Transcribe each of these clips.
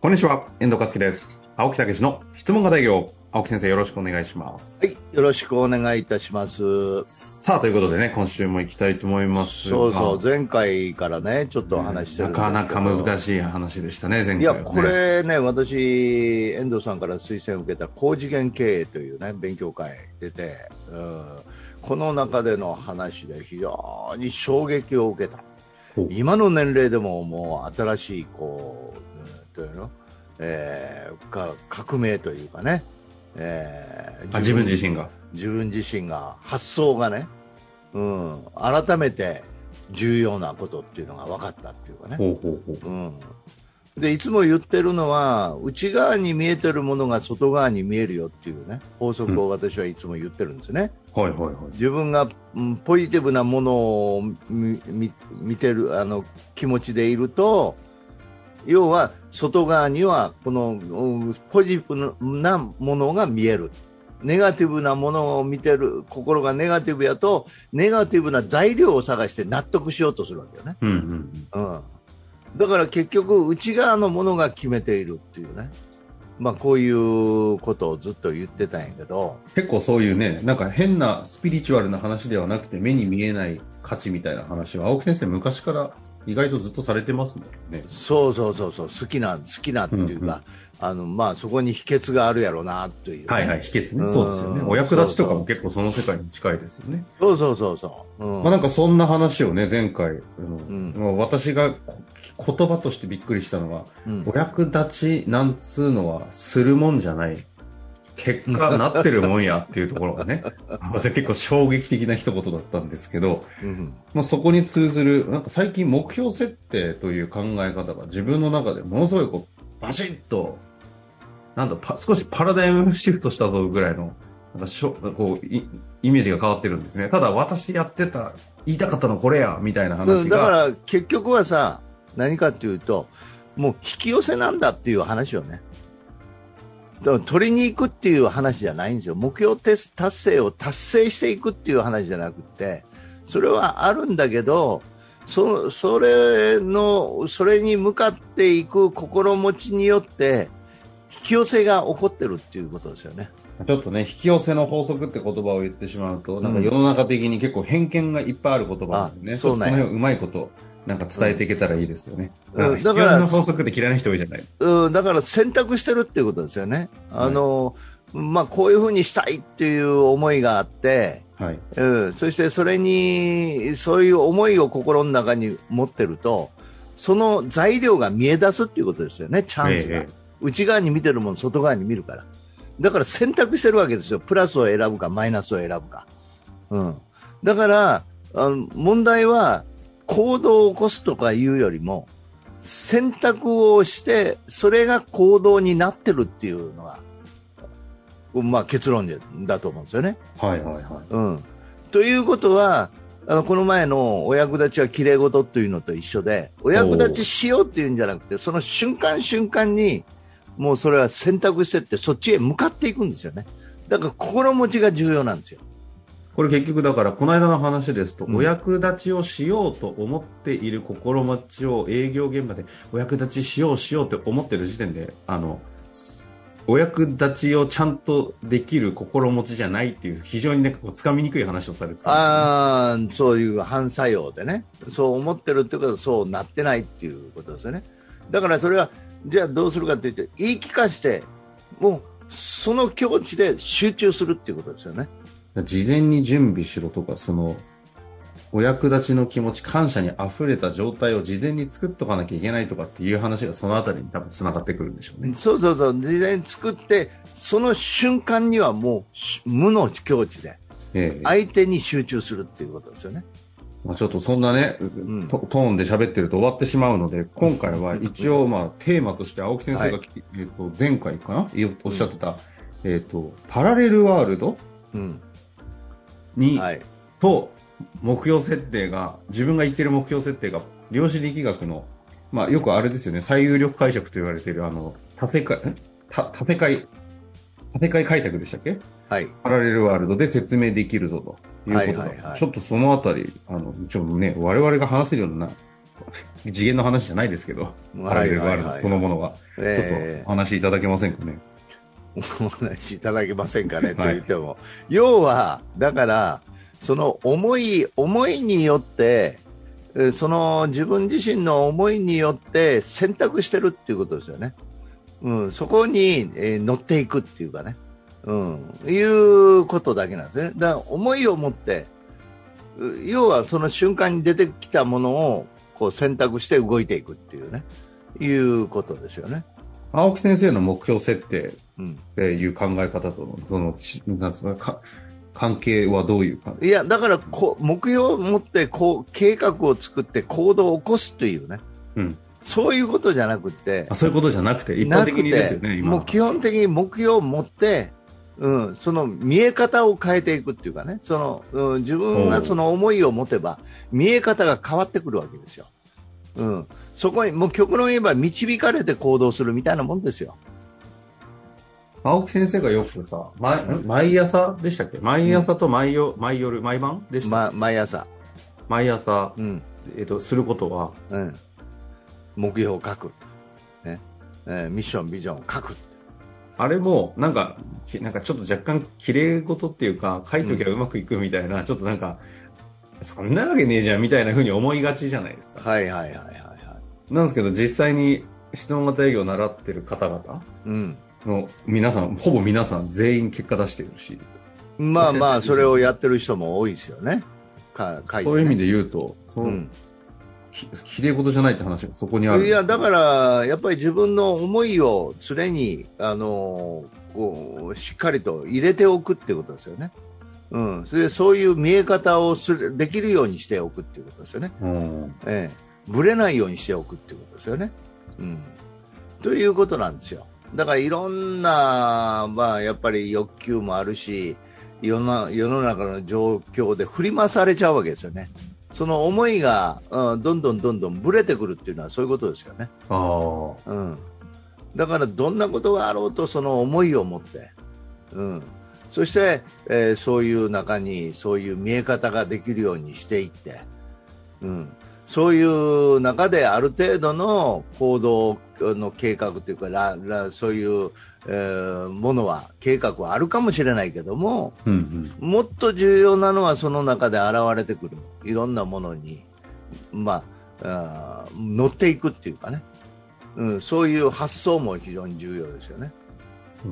こんにちは、遠藤和樹です。青木武の質問型営業。青木先生よろしくお願いします。はい、よろしくお願いいたします。さあ、ということでね、今週も行きたいと思いますが。そうそう、前回からね、ちょっと話してるんですけど。なかなか難しい話でしたね、前回、ね。いや、これね、私、遠藤さんから推薦を受けた高次元経営というね、勉強会出て、うん、この中での話で非常に衝撃を受けた。今の年齢でももう新しい、こう、うん、というの、えー、か革命というかね、えー、自分自身が。自分自身が発想がね、うん、改めて重要なことっていうのが分かったっていうかね。ほうほうほう。うん。でいつも言ってるのは内側に見えてるものが外側に見えるよっていうね。法則を私はいつも言ってるんですね、うん、はいはいはい、自分が、うん、ポジティブなものを見てるあの気持ちでいると要は外側にはこのポジティブなものが見えるネガティブなものを見てる心がネガティブやとネガティブな材料を探して納得しようとするわけよね。うんうんうん、だから結局内側のものが決めているっていうね。まあこういうことをずっと言ってたんやけど結構そういうねなんか変なスピリチュアルな話ではなくて目に見えない価値みたいな話は青木先生昔から意外とずっとされてますもんね。そうそうそうそう、好きな、好きなっていうか、うんうん、あの、まあ、そこに秘訣があるやろうな、という、ね、はいはい、秘訣ね。そうですよね。お役立ちとかも結構その世界に近いですよね。そうそうそうそう。うん、まあなんかそんな話をね、前回、うん、私が言葉としてびっくりしたのは、うん、お役立ちなんつうのはするもんじゃない。結果なってるもんやっていうところがね、私結構衝撃的な一言だったんですけど、うん、まあそこに通ずる、なんか最近目標設定という考え方が自分の中でものすごいこう、バシッと、なんだ、少しパラダイムシフトしたぞぐらいの、なんかしょこうイメージが変わってるんですね。ただ私やってた、言いたかったのこれや、みたいな話が。うん、だから結局はさ、何かっていうと、もう引き寄せなんだっていう話をね。取りに行くっていう話じゃないんですよ。目標達成を達成していくっていう話じゃなくて、それはあるんだけど、そそれの、それに向かっていく心持ちによって、引き寄せが起こってるっていうことですよね。ちょっとね、引き寄せの法則って言葉を言ってしまうと、なんか世の中的に結構偏見がいっぱいある言葉なんでね。そうね。その辺をうまいこと、なんか伝えていけたらいいですよね。うん、だから、の法則って嫌いな人多いじゃないうん、だから選択してるっていうことですよね。あの、はい、まあ、こういうふうにしたいっていう思いがあって、はい。うん、そしてそれに、そういう思いを心の中に持ってると、その材料が見え出すっていうことですよね、チャンスが。ええ、内側に見てるもの、外側に見るから。だから選択してるわけですよ。プラスを選ぶか、マイナスを選ぶか。うん。だから、あの問題は、行動を起こすとかいうよりも、選択をして、それが行動になってるっていうのが、まあ結論だと思うんですよね。はいはいはい。うん。ということは、あの、この前のお役立ちは綺麗事というのと一緒で、お役立ちしようっていうんじゃなくて、その瞬間瞬間に、もうそれは選択してって、そっちへ向かっていくんですよね。だから心持ちが重要なんですよ。これ結局だから、この間の話ですと、うん、お役立ちをしようと思っている心持ちを営業現場でお役立ちしようしようって思ってる時点で、あの、お役立ちをちゃんとできる心持ちじゃないっていう、非常にね、こう、つかみにくい話をされてた、ね、ああ、そういう反作用でね。そう思ってるってことはそうなってないっていうことですよね。だからそれは、じゃあどうするかって言って、言い聞かして、もう、その境地で集中するっていうことですよね。事前に準備しろとか、その、お役立ちの気持ち、感謝に溢れた状態を事前に作っとかなきゃいけないとかっていう話がそのあたりに多分繋がってくるんでしょうね。そうそうそう。事前に作って、その瞬間にはもう無の境地で、相手に集中するっていうことですよね。まあ、ちょっとそんなね、うん、トーンで喋ってると終わってしまうので、今回は一応まあテーマとして青木先生が、はい、えっと前回かな？おっしゃってた、うん、えっと、パラレルワールド？に、はい、と、目標設定が、自分が言ってる目標設定が、量子力学の、まあよくあれですよね、最有力解釈と言われている、あの、多世界、た縦解、縦解解釈でしたっけ？はい。パラレルワールドで説明できるぞと。いうことだ。はいはいはい。ちょっとそのあたり、あの、ちょっとね、我々が話せるような次元の話じゃないですけど、パラレルワールドそのものは、ちょっとお話しいただけませんかね？お話しいただけませんかねと言っても、はい、要は、だから、その思い、思いによって、その自分自身の思いによって選択してるっていうことですよね。うん、そこに、えー、乗っていくっていうかね、うん、いうことだけなんですね。だから思いを持って、要はその瞬間に出てきたものをこう選択して動いていくっていうね、いうことですよね。青木先生の目標設定っていう考え方との、その、なんですか、関係はどういう感じいや、だからこ、目標を持ってこう計画を作って行動を起こすというね、うん、そういうことじゃなくて、あそういうことじゃなくて、一般的にですよね、もう基本的に目標を持って、うん、その見え方を変えていくっていうかね、その、うん、自分がその思いを持てば、見え方が変わってくるわけですよ。うん、そこに、もう極論言えば導かれて行動するみたいなもんですよ。青木先生がよくさ、毎毎朝でしたっけ？毎朝と毎夜、毎夜、毎晩でした、ま、毎朝。毎朝、うん、えっ、ー、と、することは、うん、目標を書く。ね。えー、ミッション、ビジョンを書く。あれも、なんか、なんかちょっと若干綺麗事っていうか、書いときゃうまくいくみたいな、うん、ちょっとなんか、そんなわけねえじゃんみたいなふうに思いがちじゃないですか。はいはいはいはい、はい。なんですけど、実際に質問型営業を習ってる方々、うん、の皆さん、ほぼ皆さん全員結果出してるし。まあまあ、それをやってる人も多いですよね。かねそういう意味で言うと、その、うん、きれい事じゃないって話がそこにあるいや、だから、やっぱり自分の思いを常に、あのこう、しっかりと入れておくっていうことですよね。うん。それで、そういう見え方をする、できるようにしておくっていうことですよね。うん。ええ。ぶれないようにしておくっていうことですよね。うん。ということなんですよ。だからいろんな、まあ、やっぱり欲求もあるし世の世の中の状況で振り回されちゃうわけですよね。その思いが、うん、どんどんどんどんぶれてくるっていうのはそういうことですよね。うん、だからどんなことがあろうとその思いを持って、うん、そして、えー、そういう中にそういう見え方ができるようにしていって、うん、そういう中である程度の行動の計画というか、ららそういう、えー、ものは、計画はあるかもしれないけども、うんうん、もっと重要なのはその中で現れてくる、いろんなものに、まあ、あ乗っていくっていうかね、うん、そういう発想も非常に重要ですよね。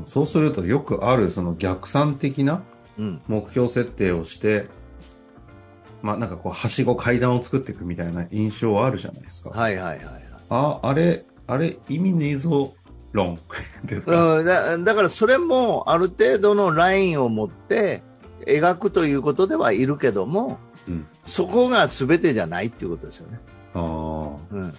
そうするとよくあるその逆算的な目標設定をして、まあなんかこう、はしご階段を作っていくみたいな印象はあるじゃないですか。はいはいはい、はい。あ、あれ、あれ、意味ねえぞ論 ですか、うんだ、だからそれもある程度のラインを持って描くということではいるけども、うん、そこが全てじゃないっていうことですよね。あうん、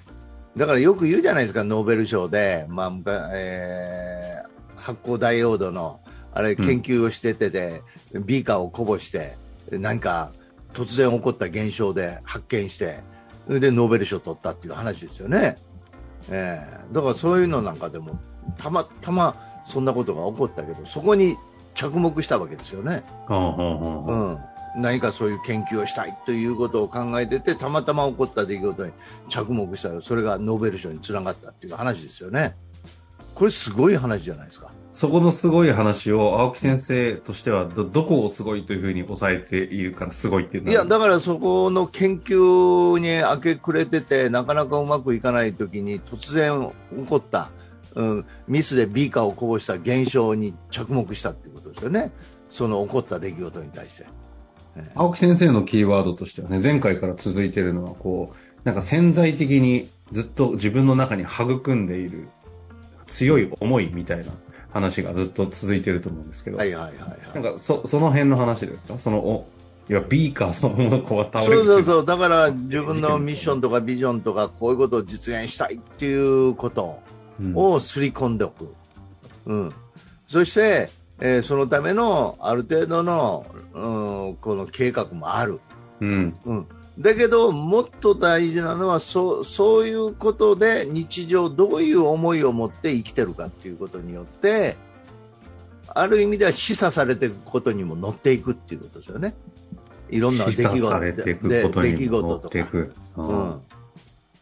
だからよく言うじゃないですか、ノーベル賞で、まあえー、発光ダイオードのあれ研究をしててで、うん、ビーカーをこぼして、何か突然起こった現象で発見して、で、ノーベル賞を取ったっていう話ですよね。えー、だからそういうのなんかでも、たまたまそんなことが起こったけど、そこに着目したわけですよね。うん、何かそういう研究をしたいということを考えてて、たまたま起こった出来事に着目したら、それがノーベル賞につながったっていう話ですよね。これすごい話じゃないですか。そこのすごい話を青木先生としてはど、どこをすごいというふうに抑えているからすごいっていういや、だからそこの研究に明け暮れてて、なかなかうまくいかないときに突然起こった、うん、ミスでビーカーをこぼした現象に着目したっていうことですよね。その起こった出来事に対して。青木先生のキーワードとしてはね、前回から続いているのは、こう、なんか潜在的にずっと自分の中に育んでいる強い思いみたいな話がずっと続いてると思うんですけど、はいはいはい、はい、なんかそその辺の話ですか？そのおいやビーカーそのものこう倒れるそうそうそう。だから自分のミッションとかビジョンとかこういうことを実現したいっていうことをすり込んでおく、うん、そして、えー、そのためのある程度の、うん、この計画もある、うん。うん、だけど、もっと大事なのはそうそういうことで日常どういう思いを持って生きてるかっていうことによってある意味では示唆されていくことにも乗っていくっていうことですよね。いろんな出来事出来事とか。うん、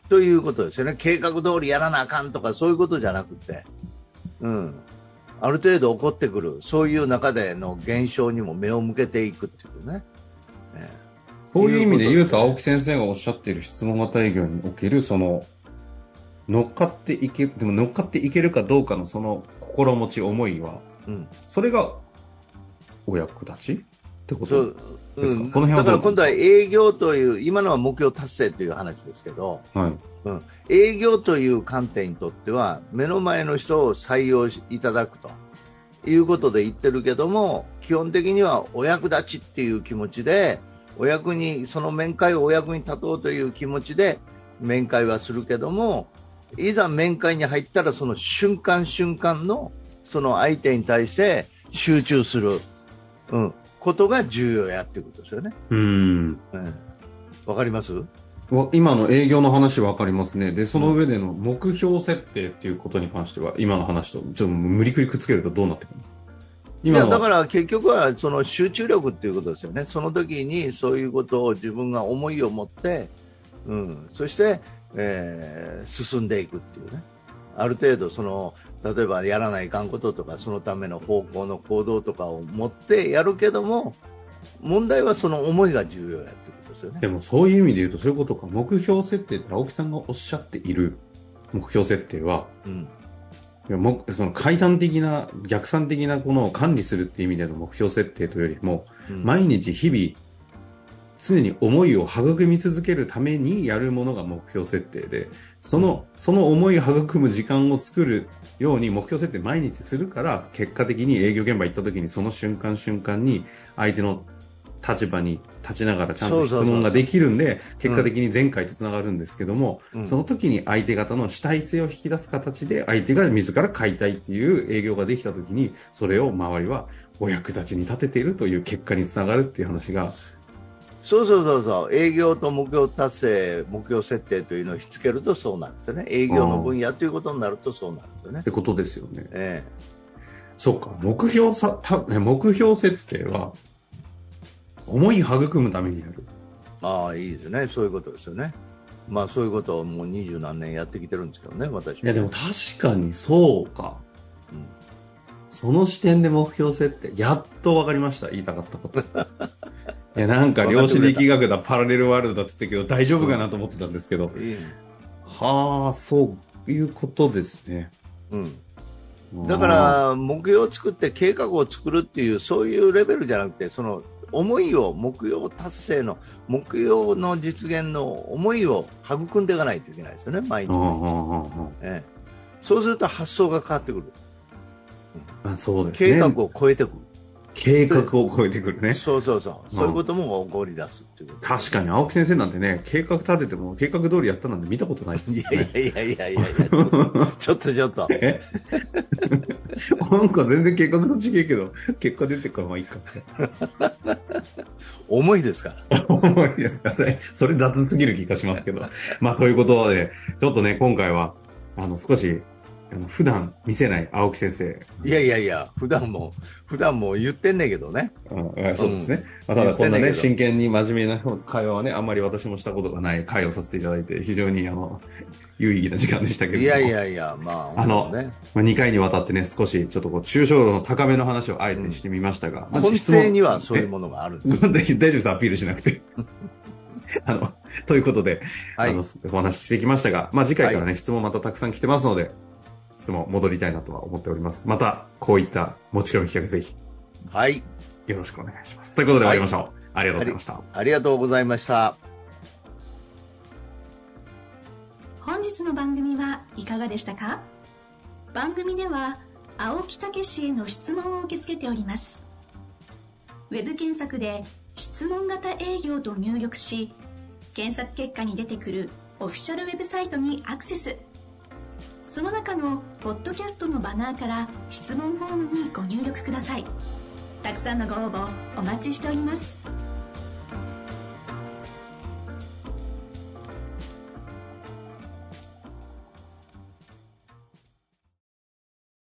ということですよね。計画通りやらなあかんとかそういうことじゃなくて、うん。ある程度起こってくる、そういう中での現象にも目を向けていくっていうね。ねそういう意味で言うと、青木先生がおっしゃっている質問型営業における、その、乗っかっていけ、でも乗っかっていけるかどうかのその心持ち、思いは、うん、それがお役立ち？ってことですか、うん、この辺はだから今度は営業という、今のは目標達成という話ですけど、はい。うん、営業という観点にとっては、目の前の人を採用いただくと。いうことで言ってるけども、基本的にはお役立ちっていう気持ちで、お役に、その面会をお役に立とうという気持ちで面会はするけども、いざ面会に入ったらその瞬間瞬間のその相手に対して集中する、うん、ことが重要やっていうことですよね。うん。わ、うん、かります？今の営業の話わかりますね。で、その上での目標設定っていうことに関しては、今の話と、ちょっと無理くりくっつけるとどうなってくるんですか？いやだから結局はその集中力っていうことですよね、その時にそういうことを自分が思いを持って、うん、そして、えー、進んでいくっていうね、ある程度その、例えばやらないかんこととか、そのための方向の行動とかを持ってやるけども、問題はその思いが重要やってことですよね。でもそういう意味で言うとそういうことか、目標設定って青木さんがおっしゃっている目標設定は、うん、もその階段的な逆算的なこのを管理するっていう意味での目標設定というよりも、うん、毎日日々常に思いを育み続けるためにやるものが目標設定でその、うん、その思いを育む時間を作るように目標設定毎日するから結果的に営業現場行った時にその瞬間瞬間に相手の立場に立ちながらちゃんと質問ができるんで、結果的に前回とつながるんですけども、うん、その時に相手方の主体性を引き出す形で、相手が自ら買いたいっていう営業ができた時に、それを周りはお役立ちに立てているという結果につながるっていう話が、そうそうそうそう、営業と目標達成、目標設定というのをひっつけるとそうなんですよね。営業の分野ということになるとそうなんですよね。ってことですよね。ええ。そうか、目標さ、目標設定は、思い育むためにやる。ああ、いいですね。そういうことですよね。まあそういうことをもう二十何年やってきてるんですけどね、私いやでも確かにそうか。うん、その視点で目標設定、やっと分かりました、言いたかったこと。いや、なんか量子力学だ、パラレルワールドだっつってけど、大丈夫かなと思ってたんですけど。うん、はあ、そういうことですね。うん。だから、目標を作って計画を作るっていう、そういうレベルじゃなくて、その思いを目標達成の目標の実現の思いを育んでいかないといけないですよね、毎日ええ、そうすると発想が変わってくる、あそうですね、計画を超えてくる。計画を超えてくるね。そうそうそう。そういうことも起こり出すっていうこと、確かに、青木先生なんてね、計画立てても計画通りやったなんて見たことないです、ね。いやいやいやいやいやちょっとちょっと。えなんか全然計画と違えけど、結果出てからまあいいか。重いですから。重いですかそれ雑すぎる気がしますけど。まあ、ということで、ちょっとね、今回は、あの、少しあの普段見せない青木先生。いやいやいや、普段も、普段も言ってんねんけどね。うん、そうですね。うん、まあ、ただこんなね、真剣に真面目な会話はね、あんまり私もしたことがない会をさせていただいて、非常にあの、有意義な時間でしたけどいやいやいや、まあ、あの、ね、まあ、2回にわたってね、少しちょっとこう、抽象度の高めの話をあえてしてみましたが、うん、根底にはそういうものがあるんです、大丈夫です、アピールしなくて。あの、ということで、はい、あの、お話ししてきましたが、まあ次回からね、はい、質問またたくさん来てますので、質問戻りたいなとは思っております。また、こういった持ち込み企画ぜひ。はい。よろしくお願いします。ということで終わりましょう。はい、ありがとうございましたあ。ありがとうございました。本日の番組はいかがでしたか？番組では、青木武氏への質問を受け付けております。ウェブ検索で質問型営業と入力し、検索結果に出てくるオフィシャルウェブサイトにアクセス。その中のポッドキャストのバナーから質問フォームにご入力ください。たくさんのご応募お待ちしております。